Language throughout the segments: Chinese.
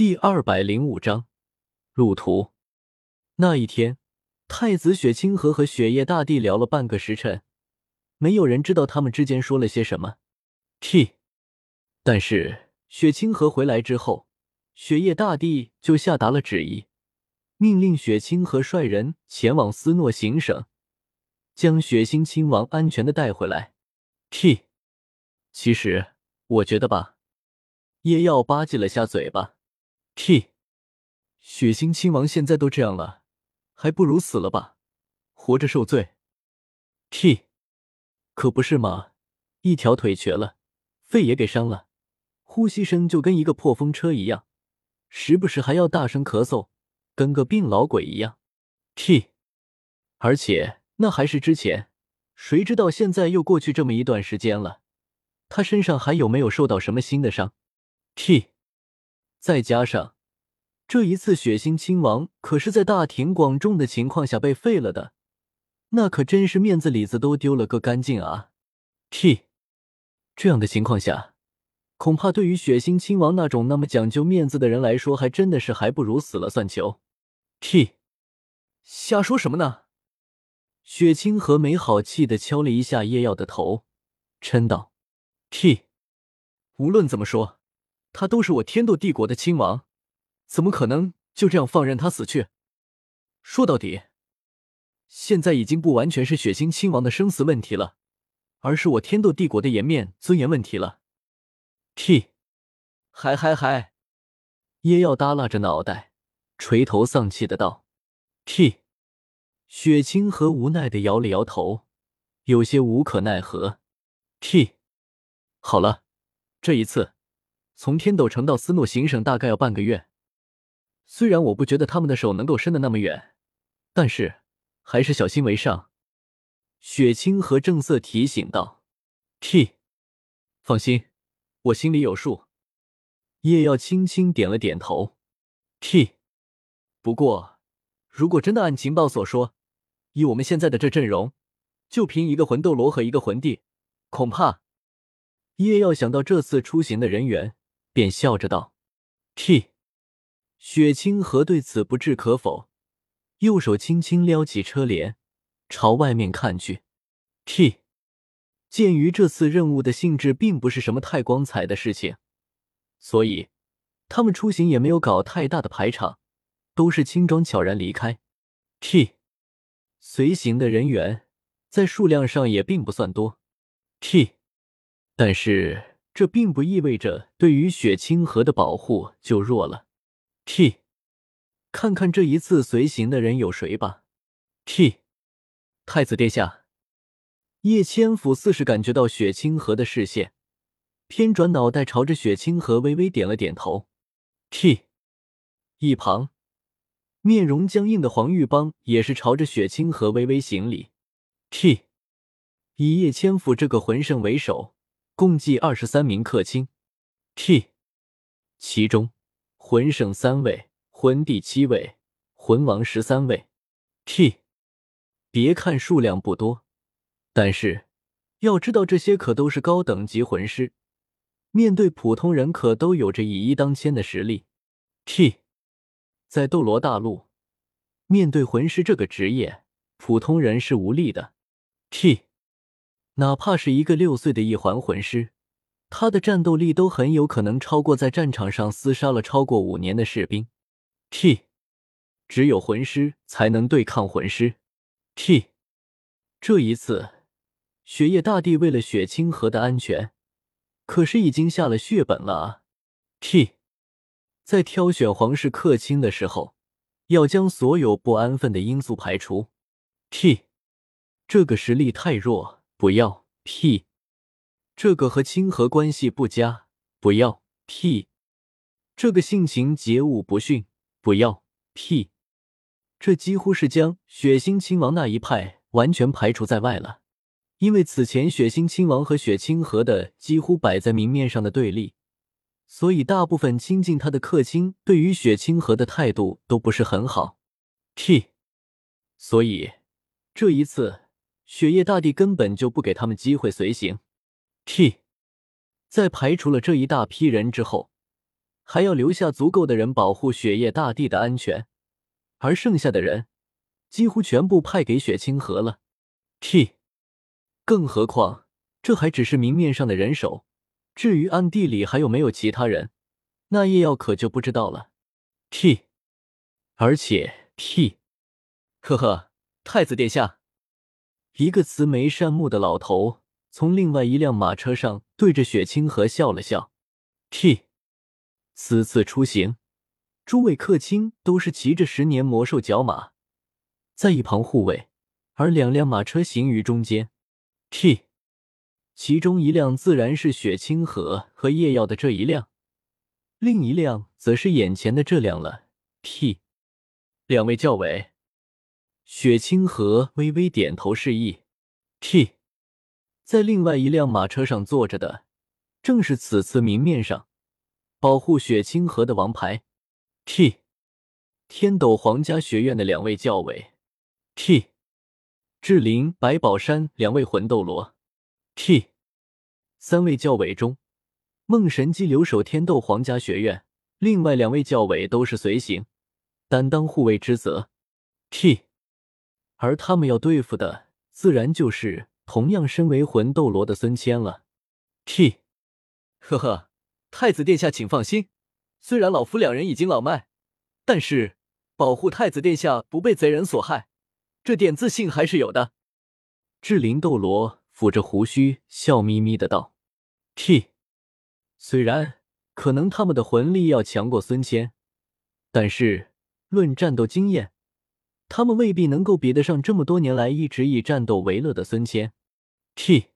第二百零五章路途。那一天，太子雪清河和雪夜大帝聊了半个时辰，没有人知道他们之间说了些什么。T，但是雪清河回来之后，雪夜大帝就下达了旨意，命令雪清河率人前往斯诺行省，将雪星亲王安全的带回来。T，其实我觉得吧，叶耀吧唧了下嘴巴。T，血腥亲王现在都这样了，还不如死了吧，活着受罪。T，可不是嘛，一条腿瘸了，肺也给伤了，呼吸声就跟一个破风车一样，时不时还要大声咳嗽，跟个病老鬼一样。T，而且那还是之前，谁知道现在又过去这么一段时间了，他身上还有没有受到什么新的伤？T。再加上这一次，血腥亲王可是在大庭广众的情况下被废了的，那可真是面子里子都丢了个干净啊！T，这样的情况下，恐怕对于血腥亲王那种那么讲究面子的人来说，还真的是还不如死了算球。T，瞎说什么呢？雪清河没好气的敲了一下叶耀的头，嗔道：“T，无论怎么说。”他都是我天斗帝国的亲王，怎么可能就这样放任他死去？说到底，现在已经不完全是血腥亲王的生死问题了，而是我天斗帝国的颜面尊严问题了。T，嗨嗨嗨！耶耀耷拉着脑袋，垂头丧气的道：“T。”雪清河无奈的摇了摇头，有些无可奈何。T，好了，这一次。从天斗城到斯诺行省大概要半个月，虽然我不觉得他们的手能够伸得那么远，但是还是小心为上。雪清河正色提醒道：“T，放心，我心里有数。”叶耀轻轻点了点头。T，不过如果真的按情报所说，以我们现在的这阵容，就凭一个魂斗罗和一个魂帝，恐怕……叶耀想到这次出行的人员。便笑着道：“T。”雪清河对此不置可否，右手轻轻撩起车帘，朝外面看去。T。鉴于这次任务的性质并不是什么太光彩的事情，所以他们出行也没有搞太大的排场，都是轻装悄然离开。T。随行的人员在数量上也并不算多。T。但是。这并不意味着对于雪清河的保护就弱了。T，看看这一次随行的人有谁吧。T，太子殿下。叶千府似是感觉到雪清河的视线，偏转脑袋朝着雪清河微微点了点头。T，一旁面容僵硬的黄玉邦也是朝着雪清河微微行礼。T，以叶千府这个魂圣为首。共计二十三名客卿，T，其中魂圣三位，魂帝七位，魂王十三位。T，别看数量不多，但是要知道这些可都是高等级魂师，面对普通人可都有着以一当千的实力。T，在斗罗大陆，面对魂师这个职业，普通人是无力的。T。哪怕是一个六岁的一环魂师，他的战斗力都很有可能超过在战场上厮杀了超过五年的士兵。T，只有魂师才能对抗魂师。T，这一次，雪夜大帝为了雪清河的安全，可是已经下了血本了啊。T，在挑选皇室客卿的时候，要将所有不安分的因素排除。T，这个实力太弱。不要屁！这个和清河关系不佳。不要屁！这个性情桀骜不驯。不要屁！这几乎是将血腥亲王那一派完全排除在外了。因为此前血腥亲王和血清河的几乎摆在明面上的对立，所以大部分亲近他的客卿对于血清河的态度都不是很好。T，所以这一次。雪夜大帝根本就不给他们机会随行。T，在排除了这一大批人之后，还要留下足够的人保护雪夜大帝的安全，而剩下的人几乎全部派给雪清河了。T，更何况这还只是明面上的人手，至于暗地里还有没有其他人，那叶耀可就不知道了。T，而且 T，呵呵，太子殿下，一个慈眉善目的老头从另外一辆马车上对着雪清河笑了笑。T。此次出行，诸位客卿都是骑着十年魔兽角马，在一旁护卫，而两辆马车行于中间。T，其中一辆自然是雪清河和叶耀的这一辆，另一辆则是眼前的这辆了。T，两位教委，雪清河微微点头示意。T，在另外一辆马车上坐着的，正是此次明面上。保护雪清河的王牌，T，天斗皇家学院的两位教委，T，志林、白宝山两位魂斗罗，T，三位教委中，梦神姬留守天斗皇家学院，另外两位教委都是随行，担当护卫之责，T，而他们要对付的，自然就是同样身为魂斗罗的孙谦了，T，呵呵。太子殿下，请放心。虽然老夫两人已经老迈，但是保护太子殿下不被贼人所害，这点自信还是有的。智灵斗罗抚着胡须，笑眯眯的道：“T，虽然可能他们的魂力要强过孙谦，但是论战斗经验，他们未必能够比得上这么多年来一直以战斗为乐的孙谦。T，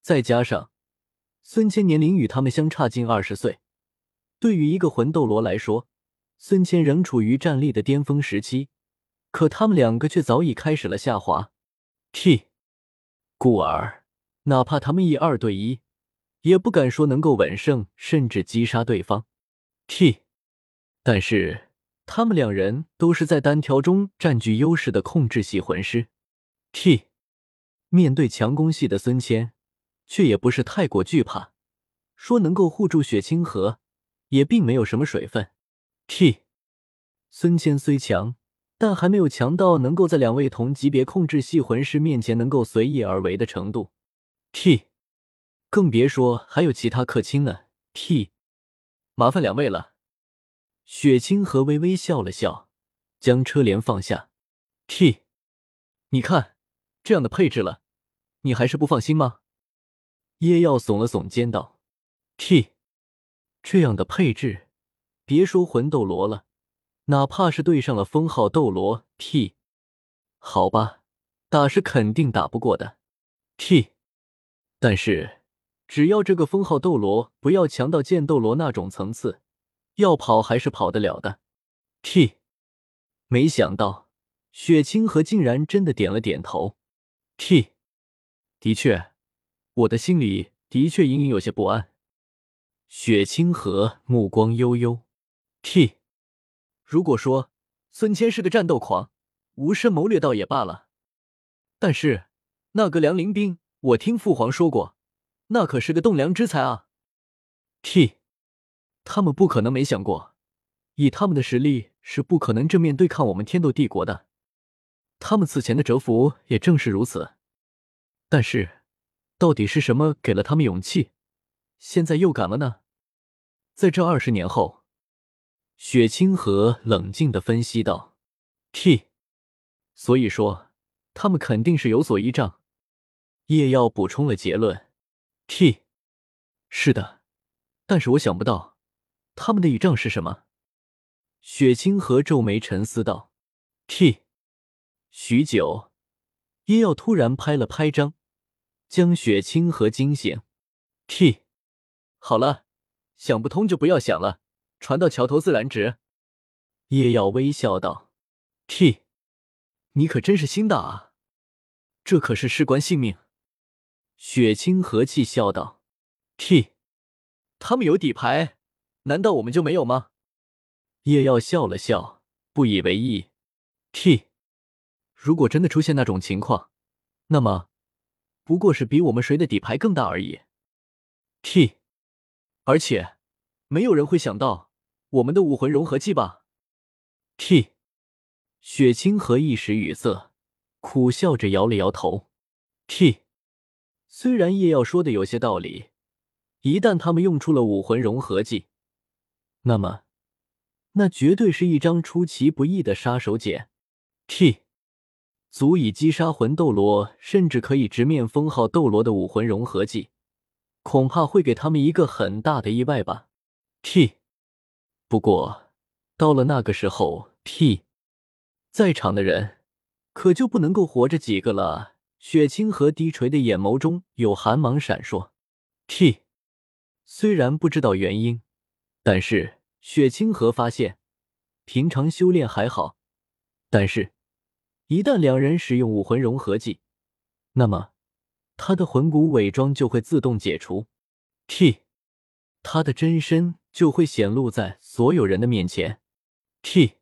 再加上……”孙谦年龄与他们相差近二十岁，对于一个魂斗罗来说，孙谦仍处于战力的巅峰时期，可他们两个却早已开始了下滑。T，故而哪怕他们以二对一，也不敢说能够稳胜，甚至击杀对方。T，但是他们两人都是在单挑中占据优势的控制系魂师。T，面对强攻系的孙谦。却也不是太过惧怕，说能够护住雪清河，也并没有什么水分。T，孙谦虽强，但还没有强到能够在两位同级别控制系魂师面前能够随意而为的程度。T，更别说还有其他客卿呢。T，麻烦两位了。雪清河微微笑了笑，将车帘放下。T，你看这样的配置了，你还是不放心吗？叶耀耸了耸肩道：“T，这样的配置，别说魂斗罗了，哪怕是对上了封号斗罗，T，好吧，打是肯定打不过的，T，但是只要这个封号斗罗不要强到剑斗罗那种层次，要跑还是跑得了的，T。没想到雪清河竟然真的点了点头，T，的确。”我的心里的确隐隐有些不安。雪清河目光悠悠，T。如果说孙谦是个战斗狂，无深谋略倒也罢了，但是那个梁林兵，我听父皇说过，那可是个栋梁之才啊。T。他们不可能没想过，以他们的实力是不可能正面对抗我们天斗帝国的。他们此前的蛰伏也正是如此，但是。到底是什么给了他们勇气？现在又敢了呢？在这二十年后，雪清河冷静的分析道：“T，所以说他们肯定是有所依仗。”叶耀补充了结论：“T，是的，但是我想不到他们的倚仗是什么。”雪清河皱眉沉思道：“T。”许久，叶耀突然拍了拍张。将雪清河惊醒，T，好了，想不通就不要想了，船到桥头自然直。叶耀微笑道：“T，你可真是心大啊，这可是事关性命。”雪清河气笑道：“T，他们有底牌，难道我们就没有吗？”叶耀笑了笑，不以为意：“T，如果真的出现那种情况，那么……”不过是比我们谁的底牌更大而已。T，而且没有人会想到我们的武魂融合技吧？T，雪清河一时语塞，苦笑着摇了摇头。T，虽然叶耀说的有些道理，一旦他们用出了武魂融合技，那么那绝对是一张出其不意的杀手锏。T，足以击杀魂斗罗，甚至可以直面封号斗罗的武魂融合技，恐怕会给他们一个很大的意外吧。T，不过到了那个时候，T，在场的人可就不能够活着几个了。雪清河低垂的眼眸中有寒芒闪烁。T，虽然不知道原因，但是雪清河发现，平常修炼还好，但是，一旦两人使用武魂融合技，那么他的魂骨伪装就会自动解除。T，他的真身。就会显露在所有人的面前。T，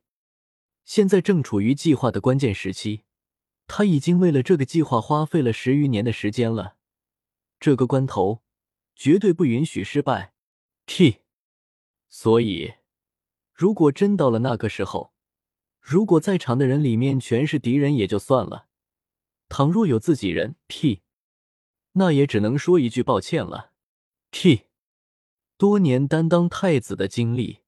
现在正处于计划的关键时期，他已经为了这个计划花费了十余年的时间了。这个关头绝对不允许失败。T，所以如果真到了那个时候，如果在场的人里面全是敌人也就算了，倘若有自己人，T，那也只能说一句抱歉了。T。多年担当太子的经历，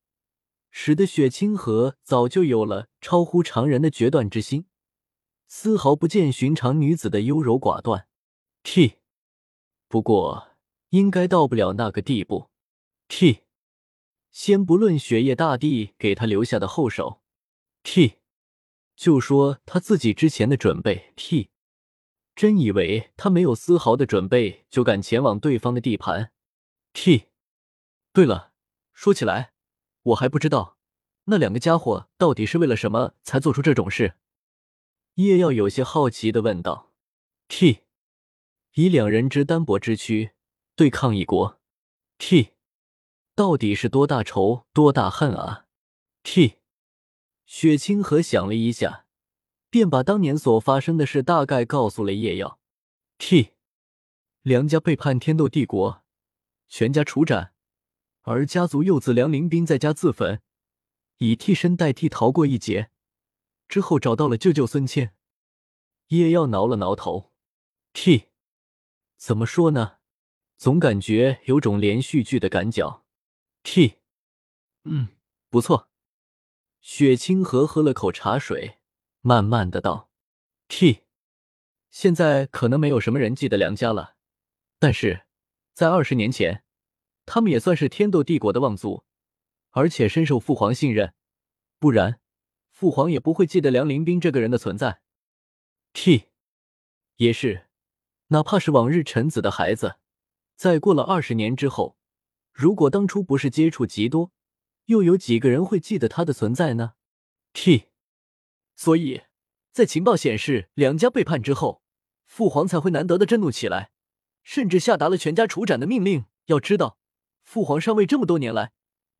使得雪清河早就有了超乎常人的决断之心，丝毫不见寻常女子的优柔寡断。T，不过应该到不了那个地步。T，先不论雪夜大帝给他留下的后手，T，就说他自己之前的准备。T，真以为他没有丝毫的准备就敢前往对方的地盘？T。对了，说起来，我还不知道那两个家伙到底是为了什么才做出这种事。叶耀有些好奇的问道：“T，以两人之单薄之躯对抗一国，T，到底是多大仇多大恨啊？”T，雪清河想了一下，便把当年所发生的事大概告诉了叶耀。T，梁家背叛天斗帝国，全家处斩。而家族幼子梁林斌在家自焚，以替身代替逃过一劫。之后找到了舅舅孙谦。叶耀挠了挠头，T，怎么说呢？总感觉有种连续剧的赶脚。T，嗯，不错。雪清河喝了口茶水，慢慢的道：“T，现在可能没有什么人记得梁家了，但是在二十年前。”他们也算是天斗帝国的望族，而且深受父皇信任，不然父皇也不会记得梁林斌这个人的存在。T，也是，哪怕是往日臣子的孩子，在过了二十年之后，如果当初不是接触极多，又有几个人会记得他的存在呢？T，所以在情报显示梁家背叛之后，父皇才会难得的震怒起来，甚至下达了全家处斩的命令。要知道。父皇上位这么多年来，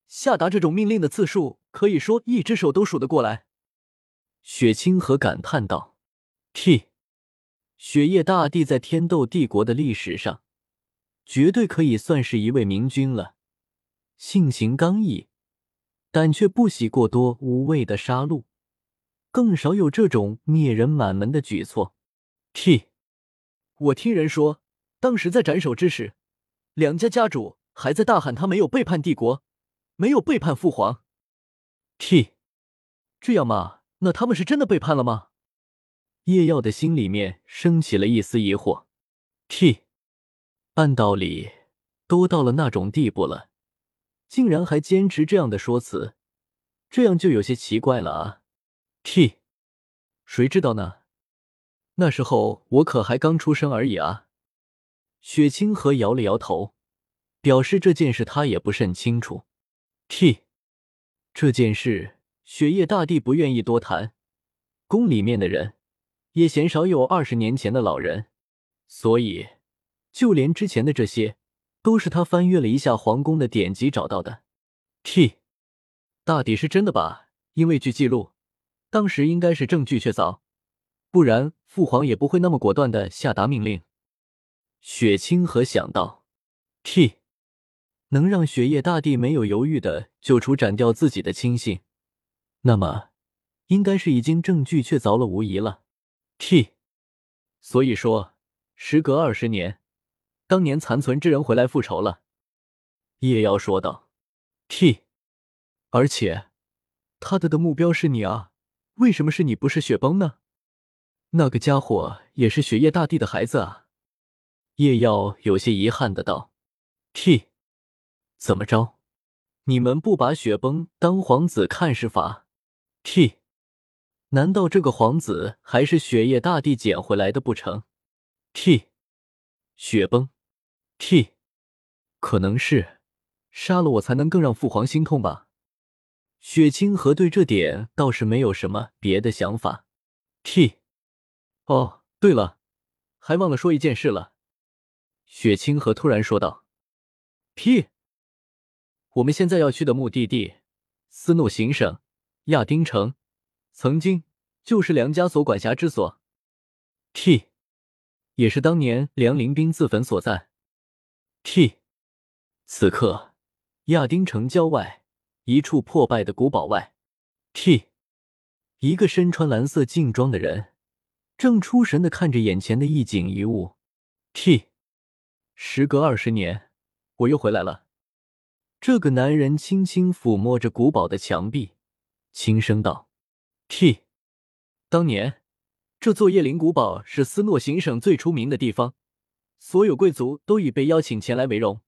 下达这种命令的次数，可以说一只手都数得过来。雪清河感叹道：“T，雪夜大帝在天斗帝国的历史上，绝对可以算是一位明君了。性情刚毅，但却不喜过多无谓的杀戮，更少有这种灭人满门的举措。T，我听人说，当时在斩首之时，两家家主。”还在大喊他没有背叛帝国，没有背叛父皇。T，这样吗？那他们是真的背叛了吗？叶耀的心里面升起了一丝疑惑。T，按道理都到了那种地步了，竟然还坚持这样的说辞，这样就有些奇怪了啊。T，谁知道呢？那时候我可还刚出生而已啊。雪清河摇了摇头。表示这件事他也不甚清楚。T，这件事雪夜大帝不愿意多谈，宫里面的人也鲜少有二十年前的老人，所以就连之前的这些都是他翻阅了一下皇宫的典籍找到的。T，大抵是真的吧？因为据记录，当时应该是证据确凿，不然父皇也不会那么果断的下达命令。雪清河想到，T。能让雪夜大帝没有犹豫的救出斩掉自己的亲信，那么应该是已经证据确凿了无疑了。T，所以说，时隔二十年，当年残存之人回来复仇了。叶瑶说道。T，而且他的的目标是你啊？为什么是你不是雪崩呢？那个家伙也是雪夜大帝的孩子啊。叶耀有些遗憾的道：“T，怎么着？你们不把雪崩当皇子看是法？T，难道这个皇子还是雪夜大帝捡回来的不成？T，雪崩，T，可能是杀了我才能更让父皇心痛吧？雪清河对这点倒是没有什么别的想法。T，哦，对了，还忘了说一件事了。”雪清河突然说道：“P，我们现在要去的目的地斯诺行省亚丁城，曾经就是梁家所管辖之所。T，也是当年梁林兵自焚所在。T，此刻亚丁城郊外一处破败的古堡外，T，一个身穿蓝色劲装的人正出神的看着眼前的一景一物。T。”时隔二十年，我又回来了。这个男人轻轻抚摸着古堡的墙壁，轻声道：“T，当年这座叶灵古堡是斯诺行省最出名的地方，所有贵族都以被邀请前来为荣。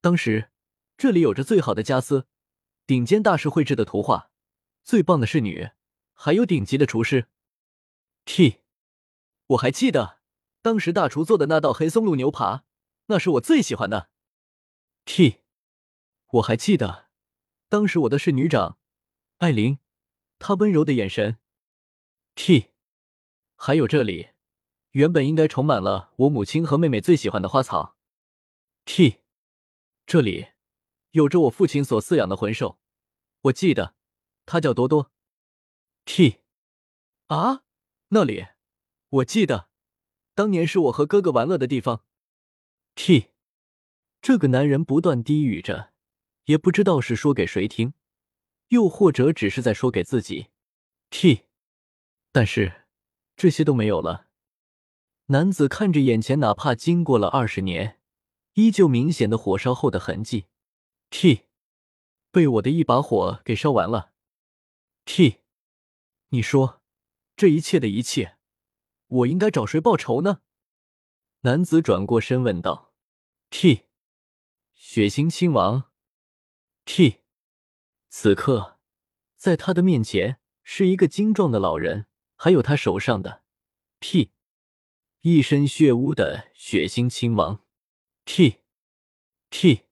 当时这里有着最好的家私，顶尖大师绘制的图画，最棒的侍女，还有顶级的厨师。T，我还记得当时大厨做的那道黑松露牛扒。”那是我最喜欢的。T，我还记得，当时我的侍女长艾琳，她温柔的眼神。T，还有这里，原本应该充满了我母亲和妹妹最喜欢的花草。T，这里有着我父亲所饲养的魂兽，我记得，它叫多多。T，啊，那里，我记得，当年是我和哥哥玩乐的地方。T，这个男人不断低语着，也不知道是说给谁听，又或者只是在说给自己。T，但是这些都没有了。男子看着眼前，哪怕经过了二十年，依旧明显的火烧后的痕迹。T，被我的一把火给烧完了。T，你说这一切的一切，我应该找谁报仇呢？男子转过身问道：“T，血腥亲王。”T，此刻在他的面前是一个精壮的老人，还有他手上的 T，一身血污的血腥亲王。T，T，